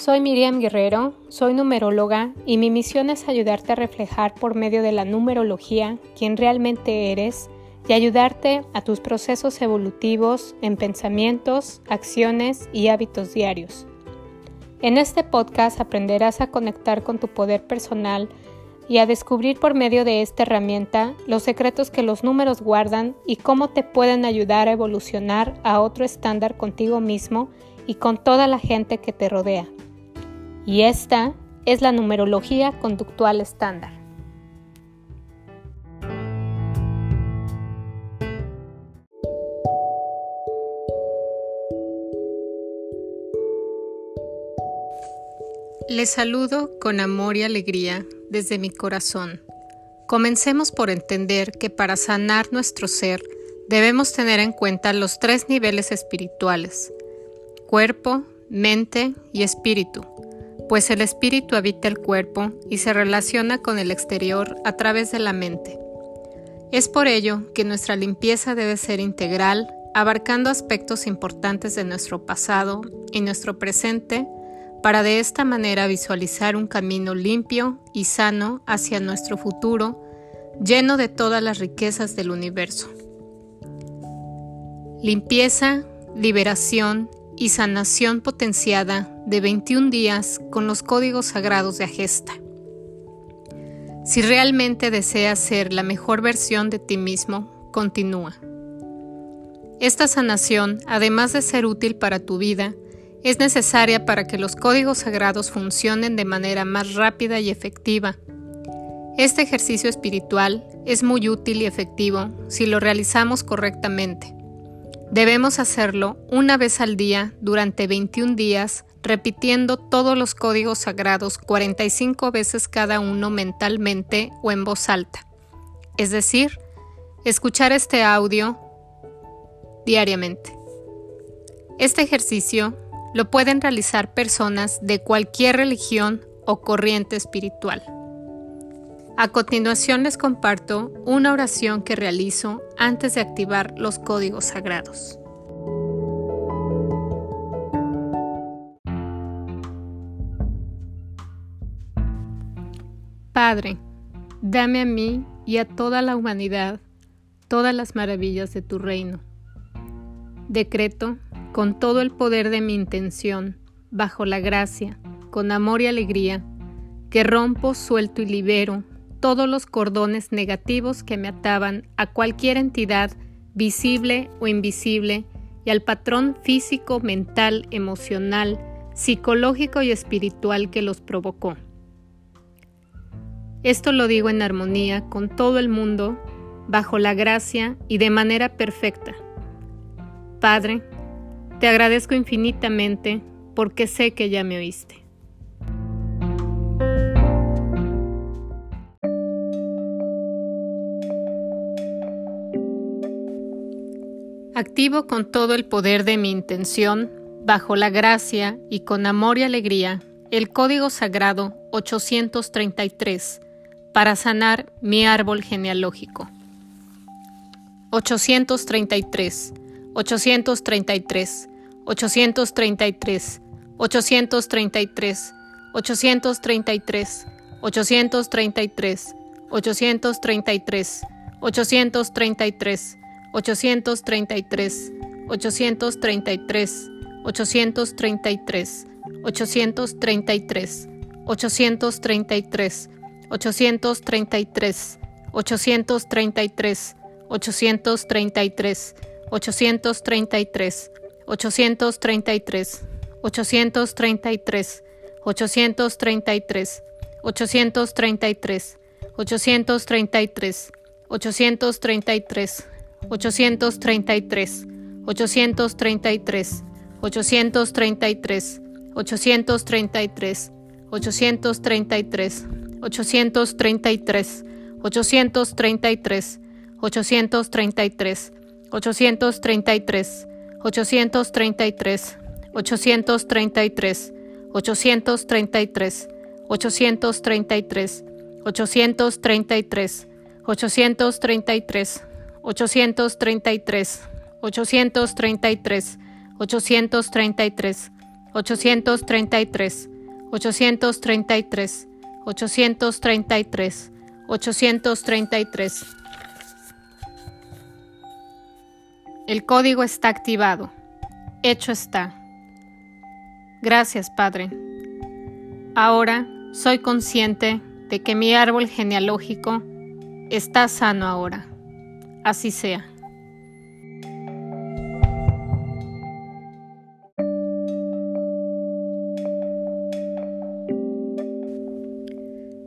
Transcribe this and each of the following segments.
Soy Miriam Guerrero, soy numeróloga y mi misión es ayudarte a reflejar por medio de la numerología quién realmente eres y ayudarte a tus procesos evolutivos en pensamientos, acciones y hábitos diarios. En este podcast aprenderás a conectar con tu poder personal y a descubrir por medio de esta herramienta los secretos que los números guardan y cómo te pueden ayudar a evolucionar a otro estándar contigo mismo y con toda la gente que te rodea. Y esta es la numerología conductual estándar. Les saludo con amor y alegría desde mi corazón. Comencemos por entender que para sanar nuestro ser debemos tener en cuenta los tres niveles espirituales, cuerpo, mente y espíritu, pues el espíritu habita el cuerpo y se relaciona con el exterior a través de la mente. Es por ello que nuestra limpieza debe ser integral, abarcando aspectos importantes de nuestro pasado y nuestro presente, para de esta manera visualizar un camino limpio y sano hacia nuestro futuro, lleno de todas las riquezas del universo. Limpieza, liberación y sanación potenciada de 21 días con los códigos sagrados de Agesta. Si realmente deseas ser la mejor versión de ti mismo, continúa. Esta sanación, además de ser útil para tu vida, es necesaria para que los códigos sagrados funcionen de manera más rápida y efectiva. Este ejercicio espiritual es muy útil y efectivo si lo realizamos correctamente. Debemos hacerlo una vez al día durante 21 días, repitiendo todos los códigos sagrados 45 veces cada uno mentalmente o en voz alta. Es decir, escuchar este audio diariamente. Este ejercicio lo pueden realizar personas de cualquier religión o corriente espiritual. A continuación les comparto una oración que realizo antes de activar los códigos sagrados. Padre, dame a mí y a toda la humanidad todas las maravillas de tu reino. Decreto, con todo el poder de mi intención, bajo la gracia, con amor y alegría, que rompo, suelto y libero todos los cordones negativos que me ataban a cualquier entidad visible o invisible y al patrón físico, mental, emocional, psicológico y espiritual que los provocó. Esto lo digo en armonía con todo el mundo, bajo la gracia y de manera perfecta. Padre, te agradezco infinitamente porque sé que ya me oíste. Activo con todo el poder de mi intención, bajo la gracia y con amor y alegría, el código sagrado 833 para sanar mi árbol genealógico. 833, 833, 833, 833, 833, 833, 833, 833, 833, 833, 833, 833, 833, 833, 833, 833, 833, 833, 833, 833, 833, 833, 833, 833, 833, 833, 833, 833, 833, 833, 833, 833, 833, 833, 833, 833, 833, 833, 833, 833, 833, 833, 833, 833, 833, 833. El código está activado. Hecho está. Gracias, Padre. Ahora soy consciente de que mi árbol genealógico está sano ahora. Así sea.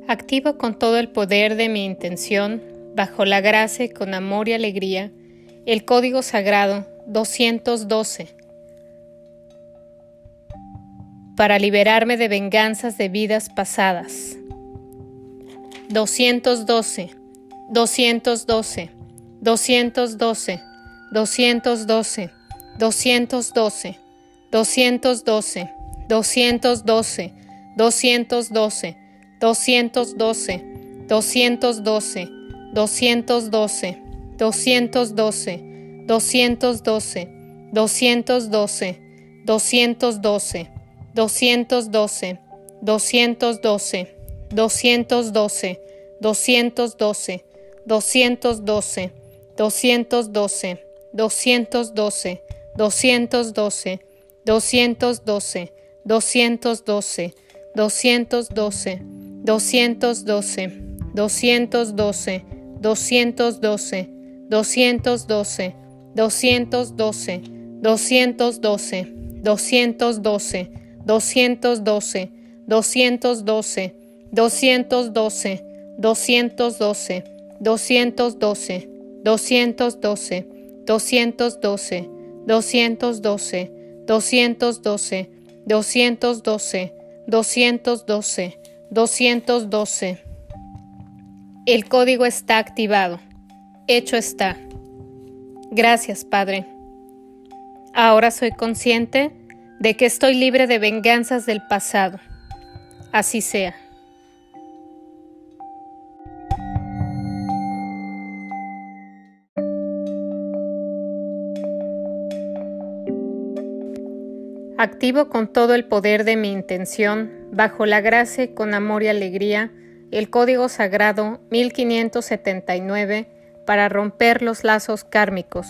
Activo con todo el poder de mi intención, bajo la gracia y con amor y alegría, el código sagrado 212 para liberarme de venganzas de vidas pasadas. 212, 212, 212, 212, 212, 212, 212, 212, 212, 212, 212, 212, 212, 212, 212, 212, 212, 212, 212, 212, 212, 212, 212, 212, 212, 212, 212, 212, 212, 212, 212, 212, 212, 212, 212, 212, 212, 212, 212, 212, 212, 212, 212, 212, 212. El código está activado. Hecho está. Gracias, Padre. Ahora soy consciente de que estoy libre de venganzas del pasado. Así sea. Activo con todo el poder de mi intención, bajo la gracia y con amor y alegría, el código sagrado 1579 para romper los lazos kármicos.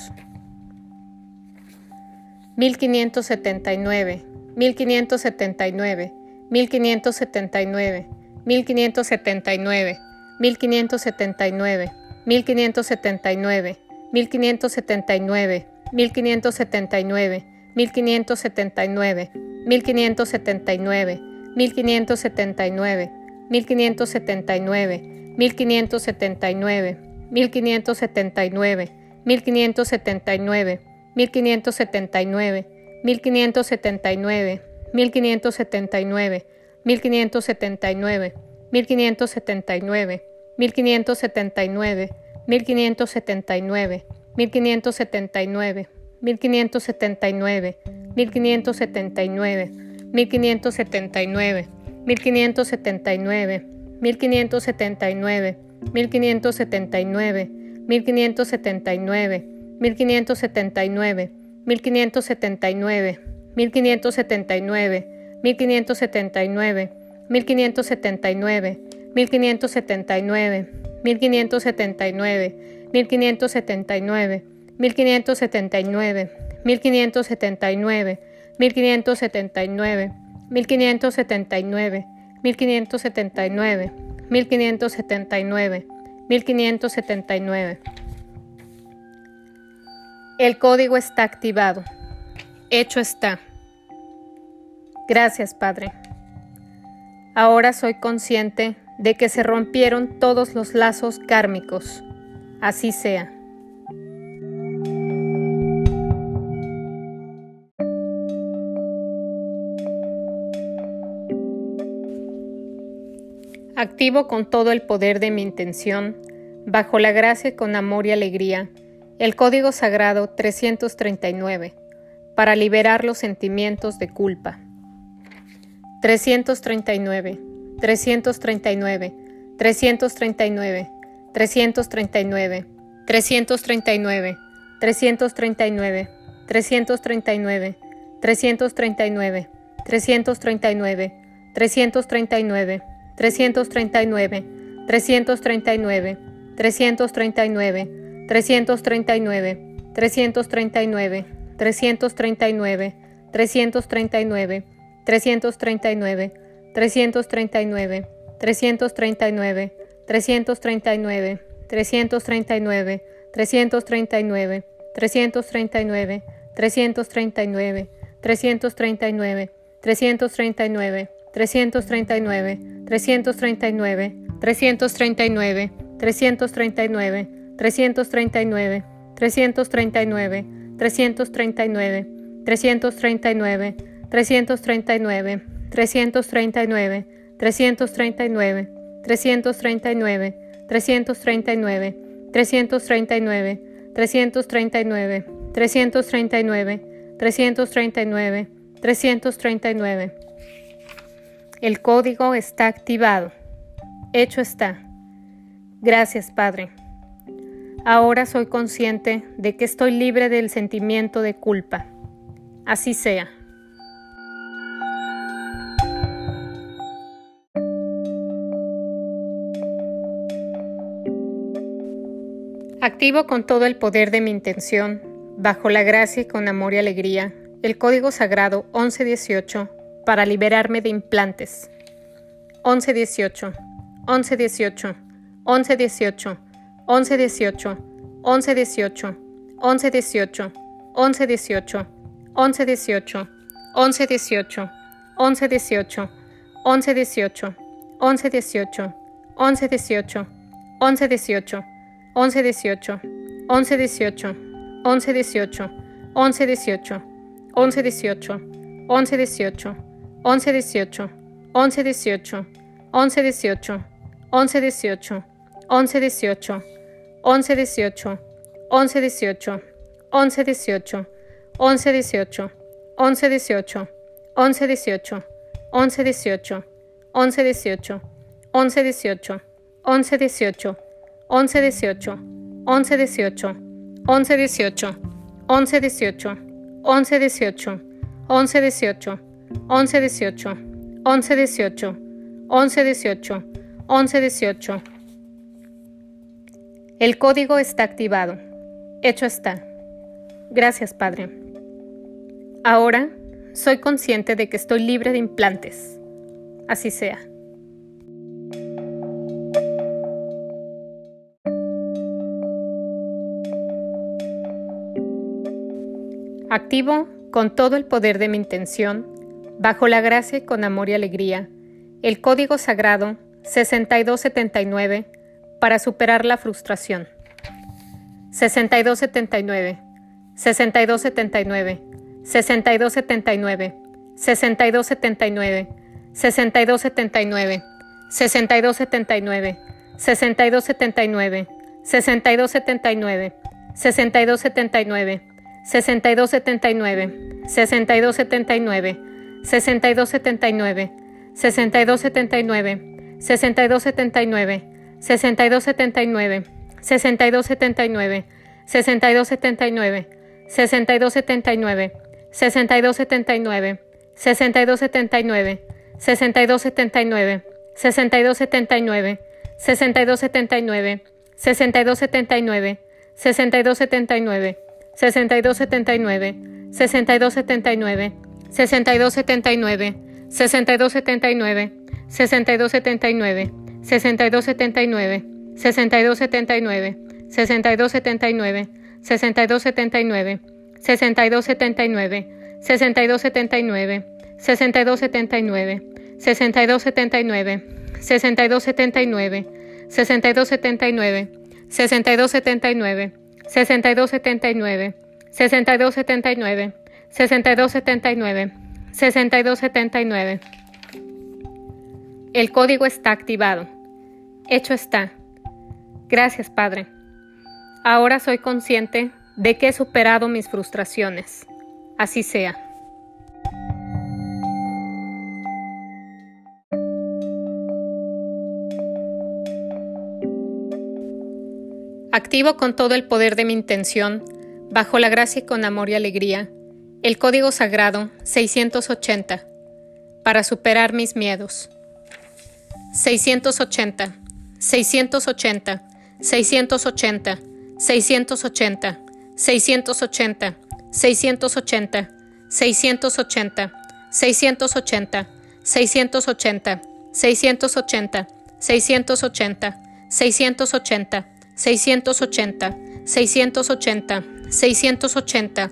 1579, 1579, 1579, 1579, 1579, 1579, 1579, 1579, 1579, 1579, 1579, 1579, 1579, 1579, 1579, 1579, 1579, 1579, 1579, 1579, 1579, 1579, 1579, 1579, 1579, 1579, 1579, 1579, 1579, 1579, 1579, 1579, 1579, 1579, 1579, 1579, 1579, 1579, 1579, 1579, 1579, 1579, 1579, 1579, 1579. El código está activado. Hecho está. Gracias, Padre. Ahora soy consciente de que se rompieron todos los lazos kármicos. Así sea. Activo con todo el poder de mi intención, bajo la gracia y con amor y alegría, el código sagrado 339, para liberar los sentimientos de culpa. 339, 339, 339, 339, 339, 339, 339, 339, 339, 339, 339, 339, 339, 339, 339, 339, 339, 339, 339, 339, 339, 339, 339, 339, 339, 339, 339, 339, 339, 339, 339, 339, 339, 339, 339, 339, 339, 339, 339, 339, 339, 339, 339, 339, 339. El código está activado. Hecho está. Gracias, Padre. Ahora soy consciente de que estoy libre del sentimiento de culpa. Así sea. Activo con todo el poder de mi intención, bajo la gracia y con amor y alegría, el código sagrado 1118 para liberarme de implantes. 1118, 1118, 1118, 1118, 1118, 1118, 1118, 1118, 1118, 1118, 1118, 1118, 1118, 1118, 11 18, 11 18, 11 18, 11 18, 11 18, 11 18, 11 18, 11 18, 11 18, 11 18, 11 18, 11 18, 11 18, 11 1118, 1118, 1118, 1118. El código está activado. Hecho está. Gracias, Padre. Ahora soy consciente de que estoy libre de implantes. Así sea. Activo con todo el poder de mi intención bajo la gracia y con amor y alegría, el código sagrado 6279 para superar la frustración. 6279, 6279, 6279, 6279, 6279, 6279, 6279, 6279, 6279, 6279, 6279, 6279, 6279, 6279, 6279, 6279, 6279, 6279, 6279, 6279, 6279, 6279, 6279, 6279, 6279, 6279, 6279, 6279, 6279, 6279, 6279, 6279, 6279, 6279, 6279, 6279, 6279, 6279, 6279, 6279, 6279, 6279, 6279, 6279, 6279. El código está activado. Hecho está. Gracias, Padre. Ahora soy consciente de que he superado mis frustraciones. Así sea. Activo con todo el poder de mi intención, bajo la gracia y con amor y alegría, el código sagrado 680 para superar mis miedos. 680, 680, 680, 680, 680, 680, 680, 680, 680, 680, 680, 680, 680, 680, 680,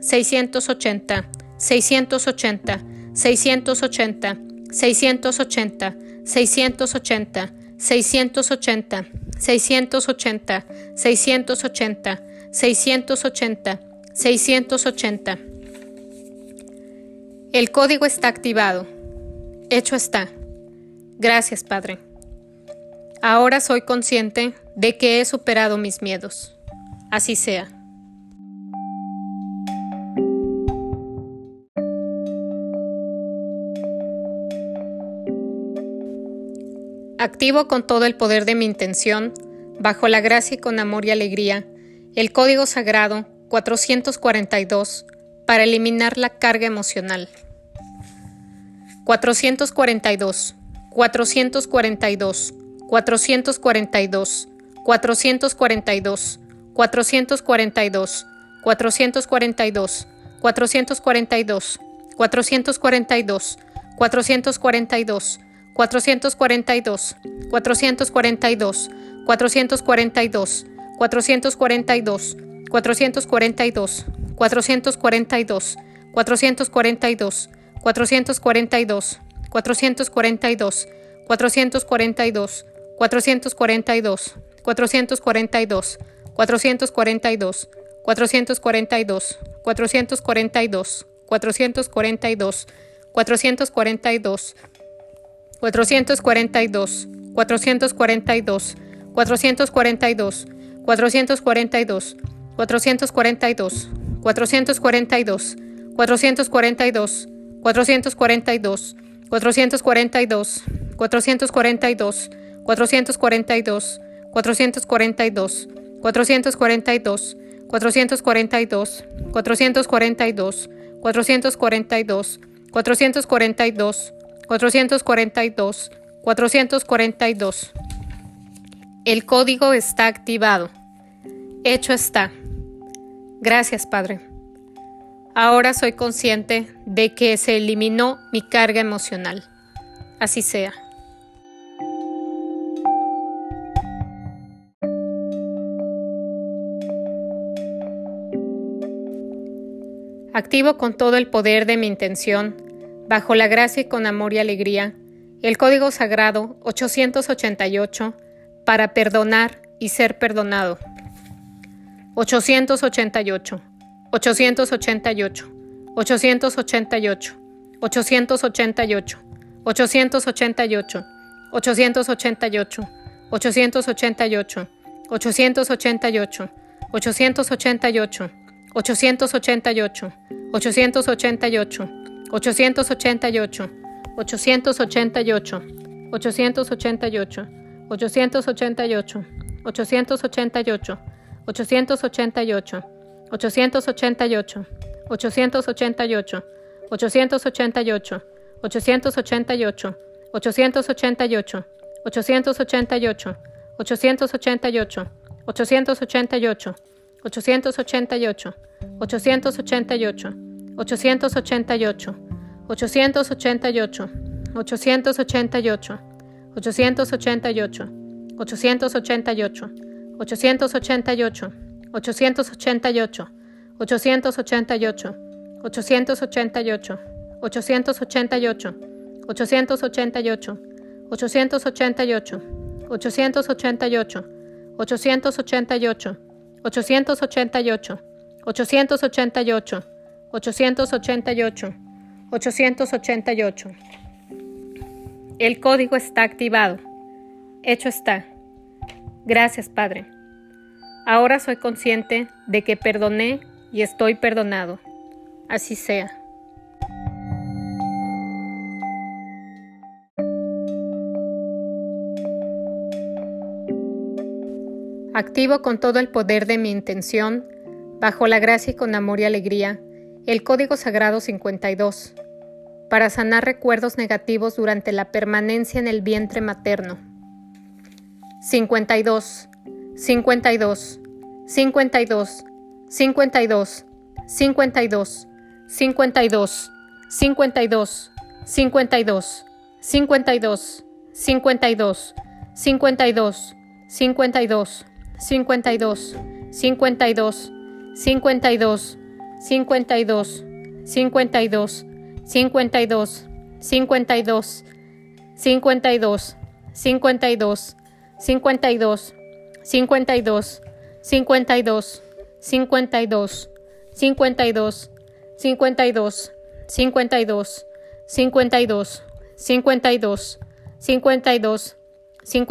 680, 680, 680, 680, 680, 680, 680, 680, 680, 680. El código está activado. Hecho está. Gracias, Padre. Ahora soy consciente de que he superado mis miedos. Así sea. Con todo el poder de mi intención, bajo la gracia y con amor y alegría, el código sagrado 442 para eliminar la carga emocional. 442, 442, 442, 442, 442, 442, 442, 442, 442, 442, 442, 442, 442, 442, 442, 442, 442, 442, 442, 442, 442, 442, 442, 442, 442, 442, 442, 442, 442, 442, 442, 442, 442, 442, 442, 442, 442, 442, 442, 442, 442, 442, 442, 442, 442. El código está activado. Hecho está. Gracias, Padre. Ahora soy consciente de que se eliminó mi carga emocional. Así sea. Activo con todo el poder de mi intención, bajo la gracia y con amor y alegría, el código sagrado 888 para perdonar y ser perdonado. 888, 888, 888, 888, 888, 888, 888, 888, 888, 888, 888, 888, 888, 888, 888, 888, 888, 888, 888, 888, 888, 888, 888, 888, 888, 888, 888, 888, 888, 888, 888, 888, 888, 888, 888, 888, 888, 888, 888, 888, 888, 888, 888, 888, 888, 888, El código está activado. Hecho está. Gracias, Padre. Ahora soy consciente de que perdoné y estoy perdonado. Así sea. Activo con todo el poder de mi intención, bajo la gracia y con amor y alegría, el Código Sagrado 52 para sanar recuerdos negativos durante la permanencia en el vientre materno. 52, 52, 52, 52, 52, 52, 52, 52, 52, 52, 52, 52, 52, 52, 52, 52, 52, 52, 52, 52, 52, 52, 52, 52, 52, 52, 52, 52, 52, 52, 52,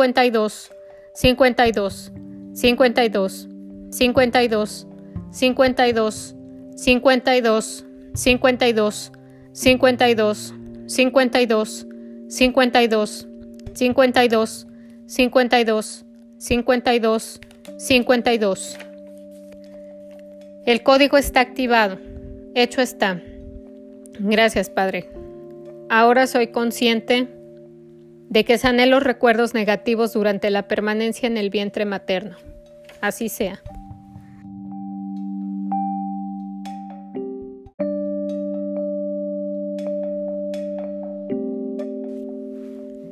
52, 52, 52, 52, 52, 52, 52, 52, 52, 52, 52, 52, 52, 52. El código está activado. Hecho está. Gracias, Padre. Ahora soy consciente de que sané los recuerdos negativos durante la permanencia en el vientre materno. Así sea.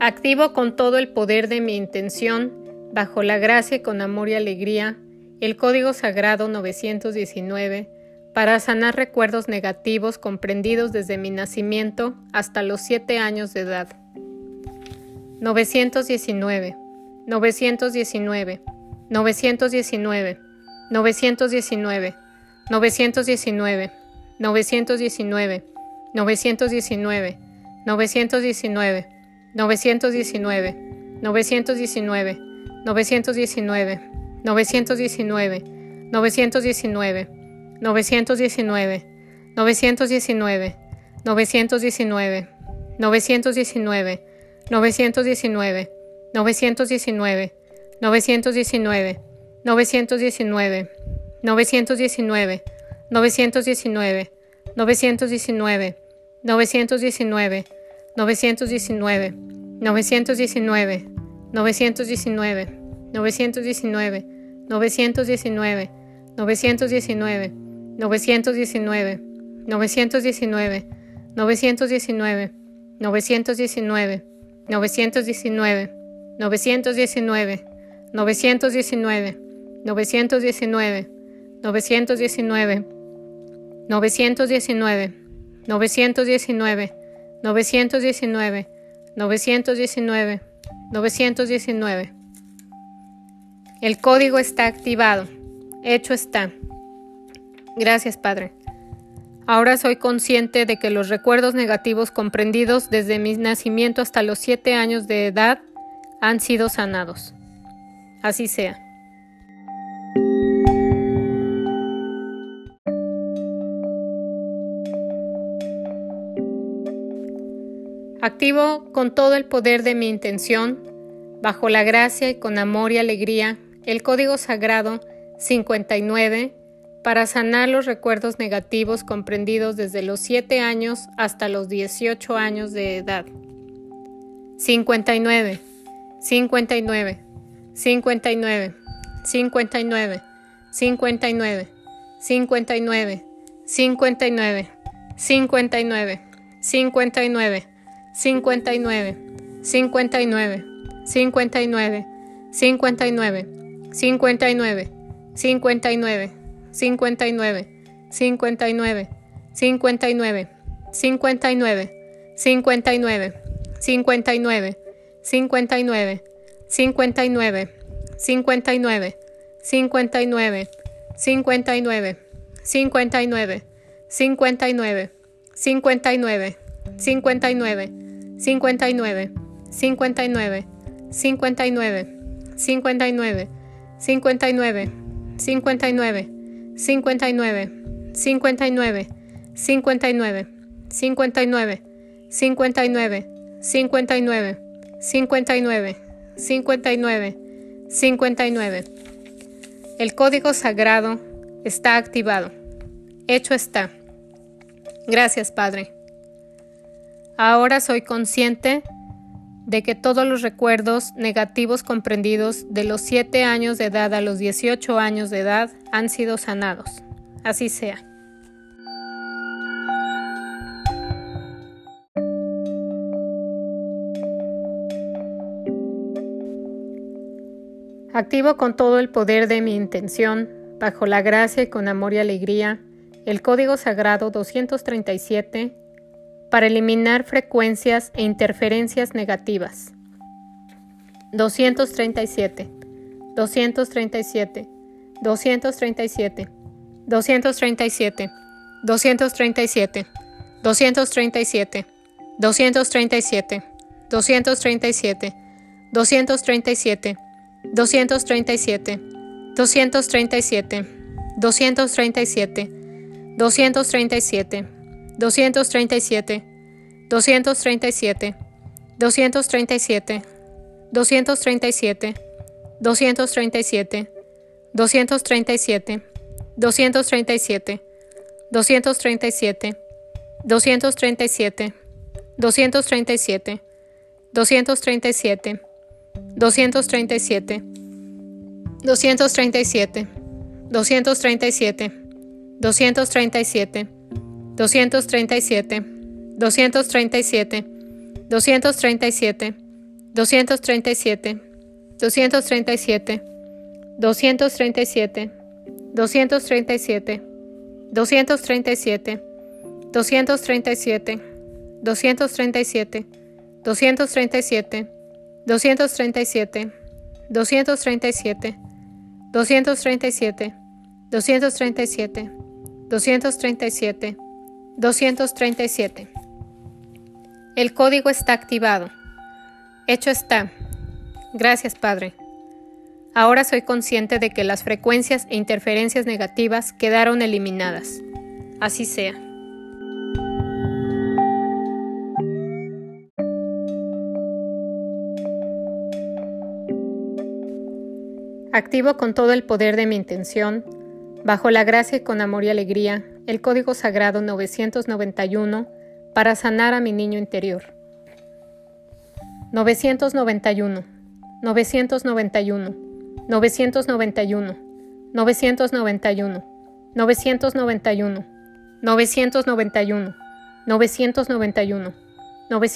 Activo con todo el poder de mi intención, bajo la gracia y con amor y alegría, el Código Sagrado 919 para sanar recuerdos negativos comprendidos desde mi nacimiento hasta los 7 años de edad. 919, 919, 919, 919, 919, 919, 919, 919, 919, 919, 919, 919, 919, 919, 919, 919, 919, 919, 919, 919, 919, 919, 919, 919, 919, 919, 919, 919, 919, 919, 919, 919, 919, 919, 919, 919, 919, 919, 919, 919, 919, 919, 919, 919, 919. El código está activado. Hecho está. Gracias, Padre. Ahora soy consciente de que los recuerdos negativos comprendidos desde mi nacimiento hasta los 7 años de edad han sido sanados. Así sea. Activo con todo el poder de mi intención, bajo la gracia y con amor y alegría, el código sagrado 59 para sanar los recuerdos negativos comprendidos desde los 7 años hasta los 18 años de edad. 59, 59, 59, 59, 59, 59, 59, 59, 59, 59, 59, 59, 59, 59, 59, 59, 59, 59, 59, 59, 59, 59, 59, 59, 59, 59, 59, 59, 59, 59, 59, 59, 59, 59, 59, 59, 59, 59, 59, 59, 59, 59, 59, 59, 59, 59. El código sagrado está activado. Hecho está. Gracias, Padre. Ahora soy consciente de que todos los recuerdos negativos comprendidos de los 7 años de edad a los 18 años de edad han sido sanados. Así sea. Activo con todo el poder de mi intención, bajo la gracia y con amor y alegría, el código sagrado 237 para eliminar frecuencias e interferencias negativas. 237, 237, 237, 237, 237, 237, 237, 237, 237, 237, 237, 237, 237, 237, 237, 237, 237, 237, 237, 237, 237, 237, 237, 237, 237, 237, 237, 237, 237, 237, 237, 237, 237, 237, 237, 237, 237, 237, 237, 237, 237, 237, 237, 237, 237, 237. El código está activado. Hecho está. Gracias, Padre. Ahora soy consciente de que las frecuencias e interferencias negativas quedaron eliminadas. Así sea. Activo con todo el poder de mi intención, bajo la gracia y con amor y alegría, el código sagrado 991 para sanar a mi niño interior. 991, 991, 991, 991, 991, 991, 991,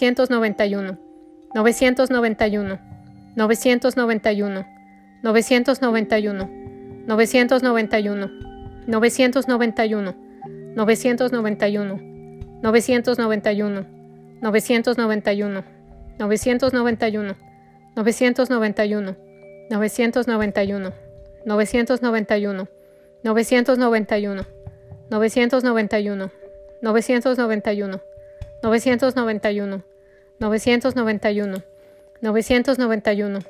991, 991, 991, 991, 991, 991, 991, 991, 991, 991, 991, 991, 991, 991, 991, 991, 991, 991, 991,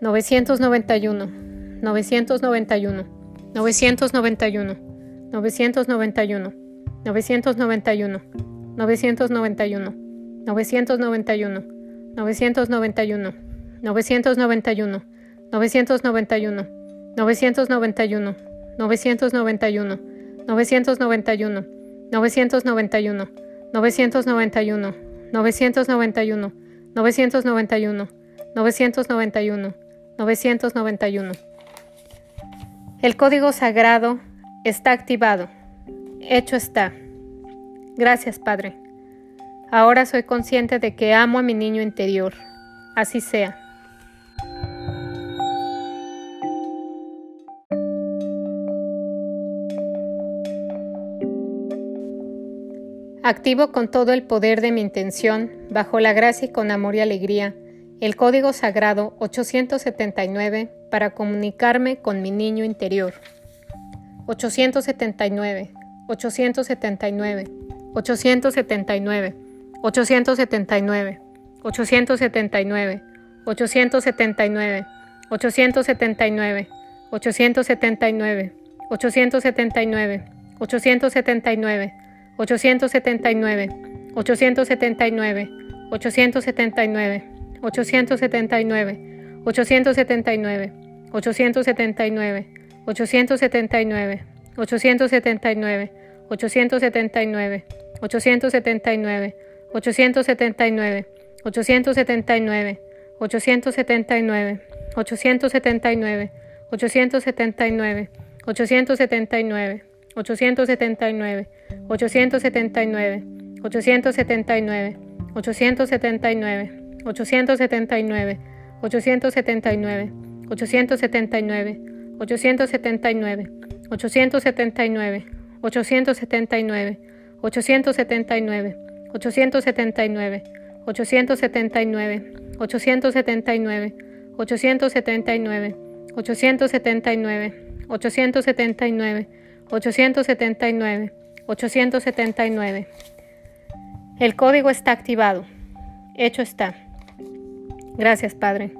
991, 991, 991, 991, 991, 991, 991, 991, 991, 991, 991, 991, 991, 991, 991, 991, 991, 991, 991, 991. El código sagrado está activado. Hecho está. Gracias, Padre. Ahora soy consciente de que amo a mi niño interior. Así sea. Activo con todo el poder de mi intención, bajo la gracia y con amor y alegría, el código sagrado 879 para comunicarme con mi niño interior. 879, 879, 879, 879, 879, 879, 879, 879, 879, 879, 879, 879, 879, 879, 879, 879, 879, 879, 879, 879, 879, 879, 879, 879, 879, 879, 879, 879, 879, 879, 879, 879, 879, 879, 879, 879, 879, 879, 879, 879, 879, 879, 879, 879, 879. El código está activado. Hecho está. Gracias, Padre.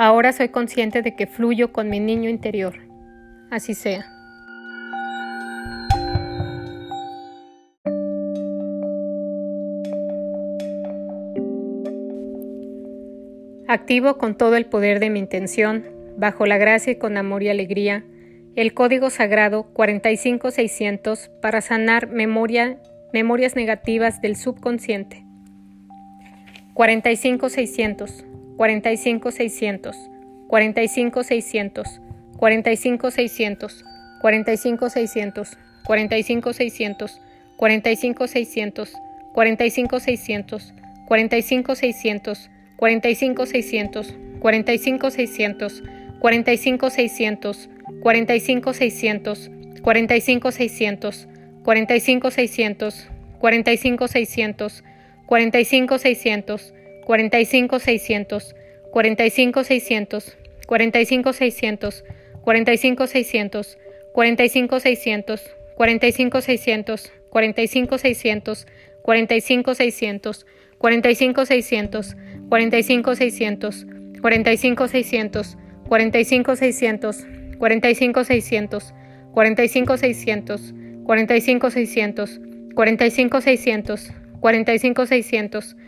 Ahora soy consciente de que fluyo con mi niño interior. Así sea. Activo con todo el poder de mi intención, bajo la gracia y con amor y alegría, el código sagrado 45600 para sanar memoria, memorias negativas del subconsciente. 45600, 45600, 45600, 45600, 45600, 45600, 45600, 45600, 45600, 45 600, 45 600, 45 600, 45 600, 45 600, 45 600, 45 600, 45 600, 45 600, 45 600, 45 600, 45 600, 45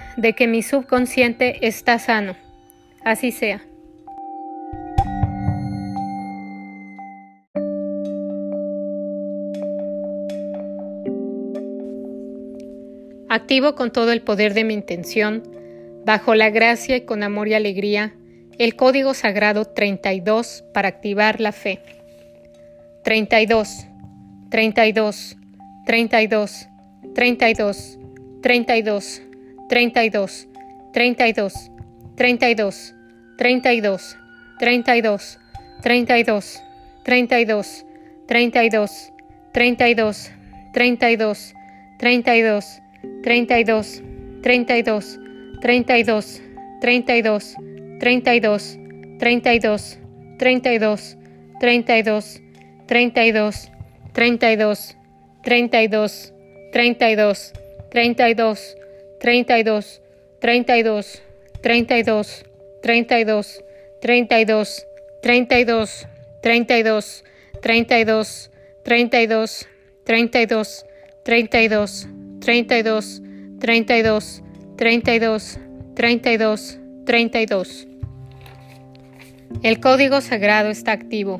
de que mi subconsciente está sano. Así sea. Activo con todo el poder de mi intención, bajo la gracia y con amor y alegría, el código sagrado 32 para activar la fe. 32, 32, 32, 32, 32, 32, 32, 32, 32, 32, 32, 32, 32, 32, 32, 32, 32, 32, 32, 32, 32, 32, 32, 32, 32, 32, 32, 32, 32, 32, 32, 32, 32, 32, 32, 32, 32, 32, 32, 32, 32, 32, 32, 32, 32. El código sagrado está activo.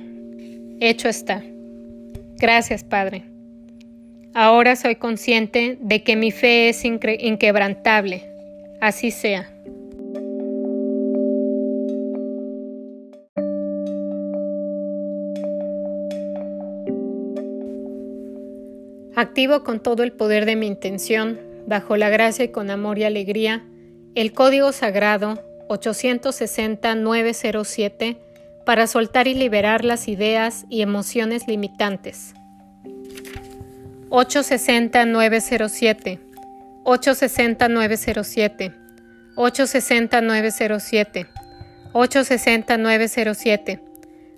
Hecho está. Gracias, Padre. Ahora soy consciente de que mi fe es inquebrantable. Así sea. Activo con todo el poder de mi intención bajo la gracia y con amor y alegría, el código sagrado 860-907 para soltar y liberar las ideas y emociones limitantes. 860-907, 860-907, 860-907, 860-907,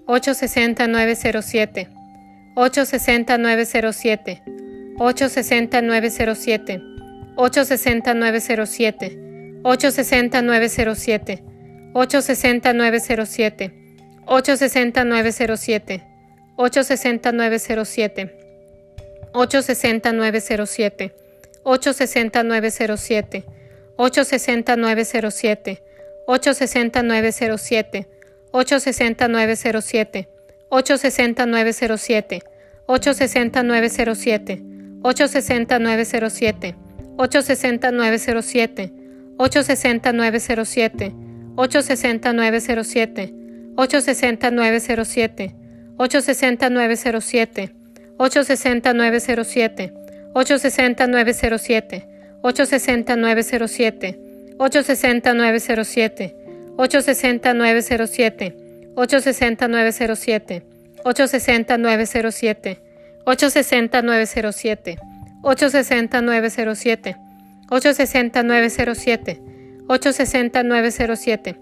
860-907, 860-907, 860-907, 860-907, 860-907, 860-907, 860-907, 860-907, 860-907, 860-907, 860-907, 860-907, 860-907, 860-907, 860-907, 860-907, 860-907, 860-907, 860-907, 860-907, 860-907, 860-907, 860-907, 860-907, 860-907, 860-907, 860-907, 860-907, 860-907, 860-907, 860-907, 860-907,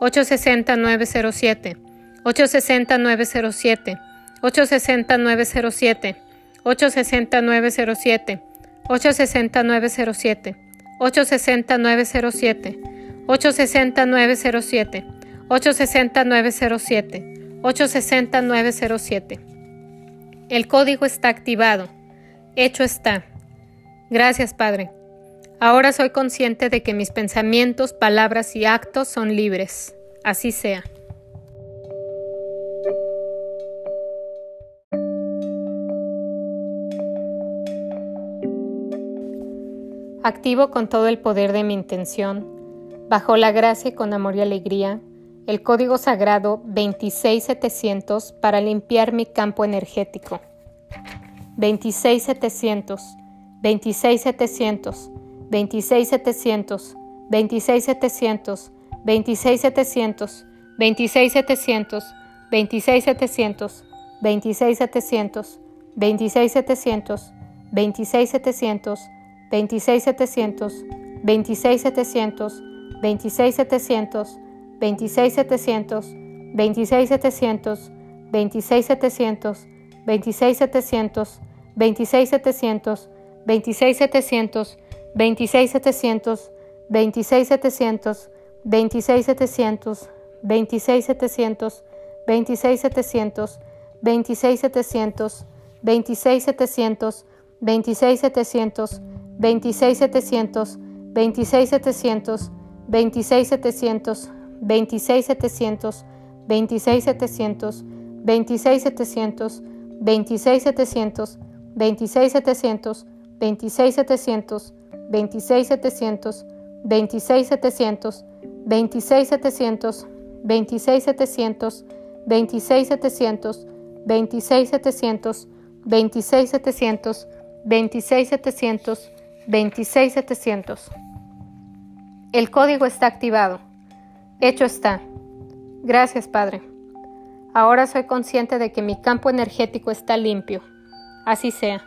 860-907, 860-907, 860-907, 860-907, 860-907, 860-907, 860-907, 860-907, 860-907. El código está activado. Hecho está. Gracias, Padre. Ahora soy consciente de que mis pensamientos, palabras y actos son libres. Así sea. Activo con todo el poder de mi intención, bajo la gracia y con amor y alegría, el código sagrado 26700 para limpiar mi campo energético. 26700, 26700, 26700, 26700, 26700, 26700, 26700, 26700, 26700, 26700, 26700, 26700, 26700, 26700, 26700, 26700, 26700, 26700, 26700, 26700, 26700, 26700, 26700, 26700, 26700, 26700, 26700, 26700, 26700, 26700, 26700, 26700, 26700, 26700, 26700, 26700, 26700, 26700, 26700, 26700, 26700, 26700, 26700, 26700, 26700. El código está activado. Hecho está. Gracias, Padre. Ahora soy consciente de que mi campo energético está limpio. Así sea.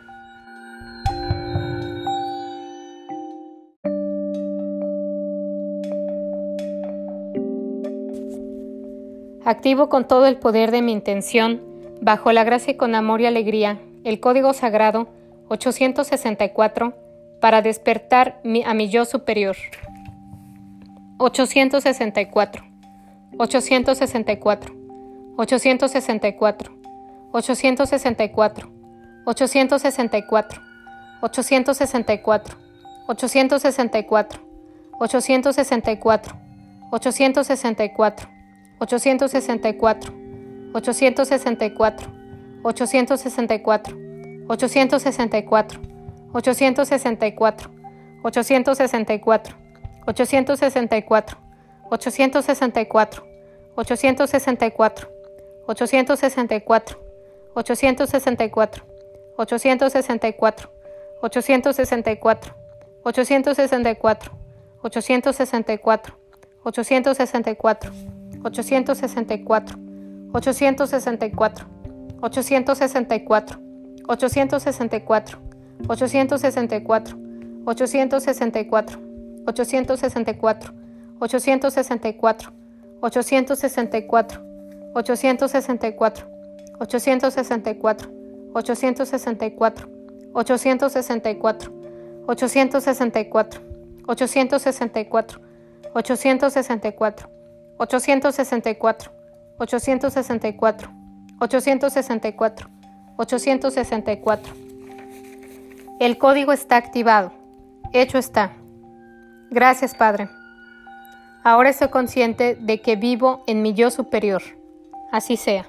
Activo con todo el poder de mi intención, bajo la gracia y con amor y alegría, el código sagrado 864 para despertar a mi yo superior. 864, 864, 864, 864, 864, 864, 864, 864, 864, 864, 864, 864, 864, 864, 864, 864, 864, 864, 864, 864, 864, 864, 864, 864, 864, 864, 864, 864, 864, 864, 864, 864, 864, 864, 864, 864, 864, 864, 864, 864, 864, 864, 864, 864, 864, 864, 864. El código está activado. Hecho está. Gracias, Padre. Ahora estoy consciente de que vivo en mi yo superior. Así sea.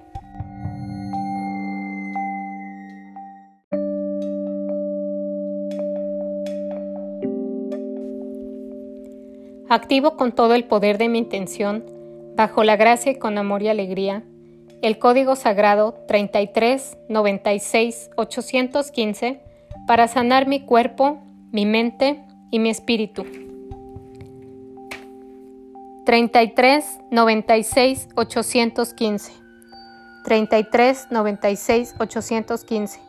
Activo con todo el poder de mi intención, bajo la gracia y con amor y alegría, el código sagrado 33 96 815 para sanar mi cuerpo, mi mente y mi espíritu. 33 96 815 33 96 815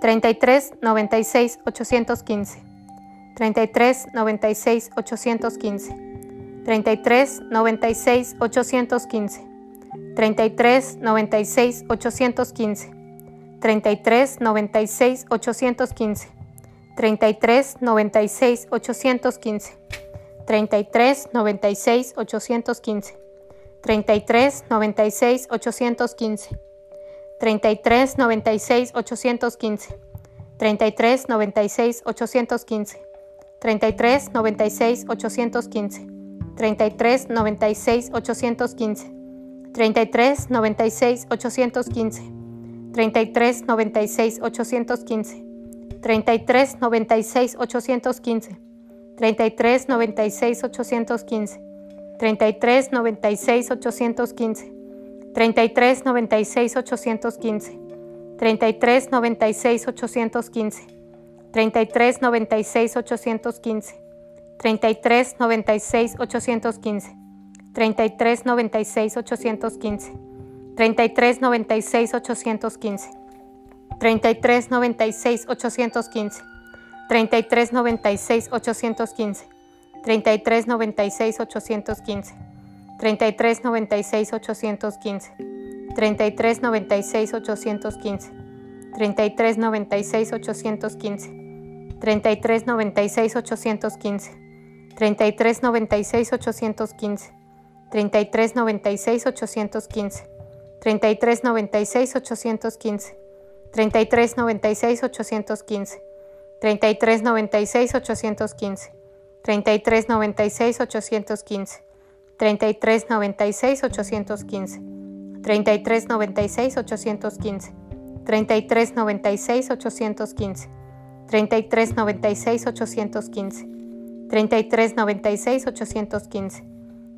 33 96 815 33 96 815 33 96 815 33 96 815 33 96 815 33 96 815 33 96 815 33 96 815 33 96 815 33 96 815 33 96 815 33 96 815 33 96 815 33 96 815 33 96 815 33 96 815 33 96 815 33 96 815 33 96 815 33 96 815, 33 96 815, 33 96 815, 33 96 815, 33 96 815, 33 96 815, 33 96 815, 33 96 815, 33 96 815, 33 96 815, 33 96 815, 33 96 815, 33 96 815, 33 96 815, 33 96 815, 33 96 815, 33 96 815, 33 96 815, 33 96 815, 33 96 815. 33 96 815, 33 96 815,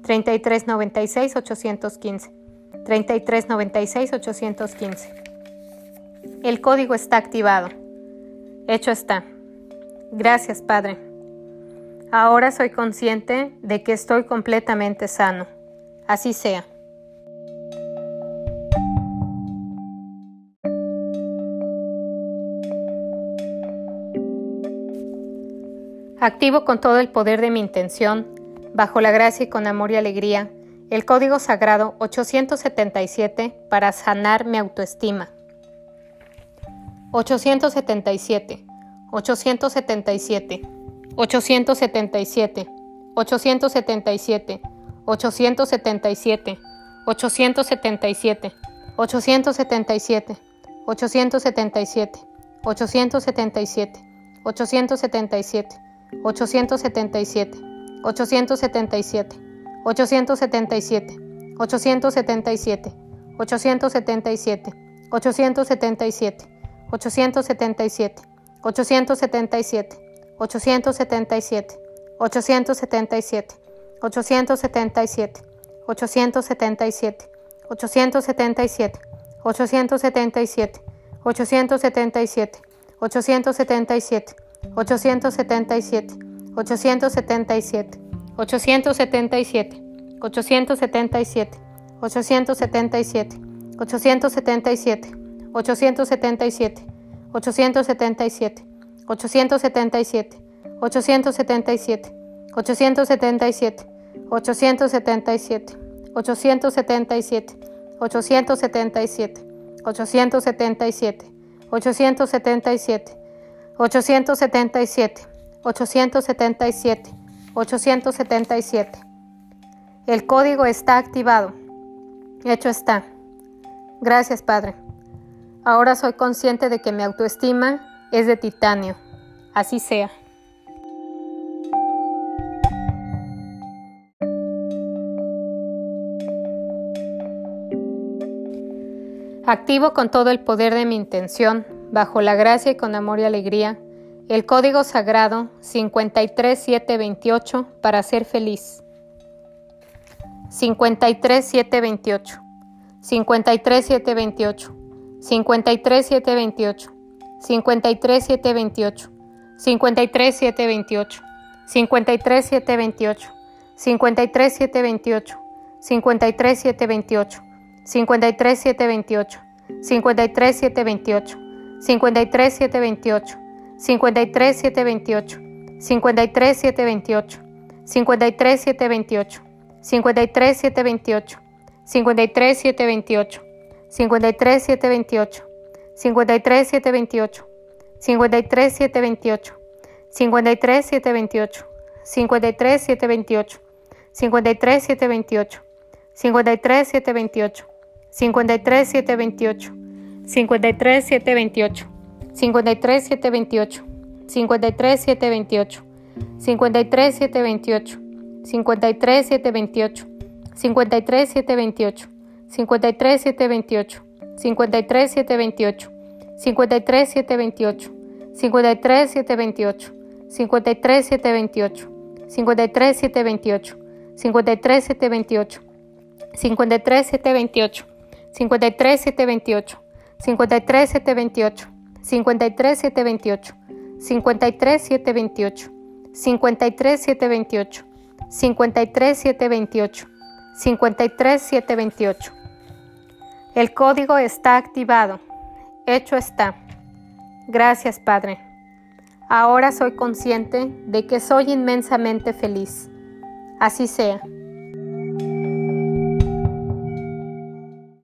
33 96 815, 33 96 815. El código está activado. Hecho está. Gracias, Padre. Ahora soy consciente de que estoy completamente sano. Así sea. Activo con todo el poder de mi intención, bajo la gracia y con amor y alegría, el código sagrado 877 para sanar mi autoestima. 877, 877, 877, 877, 877, 877, 877, 877, 877, 877, 877, 877, 877, 877, 877, 877, 877, 877, 877, 877, 877, 877, 877, 877, 877, 877, 877, 877, 877, 877, 877, 877, 877, 877, 877, 877, 877, 877, 877, 877, 877, 877, 877, 877, 877, 877, 877, 877. El código está activado. Hecho está. Gracias, Padre. Ahora soy consciente de que mi autoestima es de titanio. Así sea. Activo con todo el poder de mi intención, bajo la gracia y con amor y alegría, el código sagrado 53728 para ser feliz. 53728. 53728. 53728. 53728. 53728. 53728. 53728. 53728. 53728. 53728. 53728. 53728, 53728, 53728, 53728, 53728, 53728, 53728, 53728, 53728, 53728, 53728, 53728, 53728, 53728, 53 728, 53 728, 53 728, 53 728, 53 728, 53 728, 53 728, 53 728, 53728, 53728, 53728, 53728, 53728. El código está activado. Hecho está. Gracias, Padre. Ahora soy consciente de que soy inmensamente feliz. Así sea.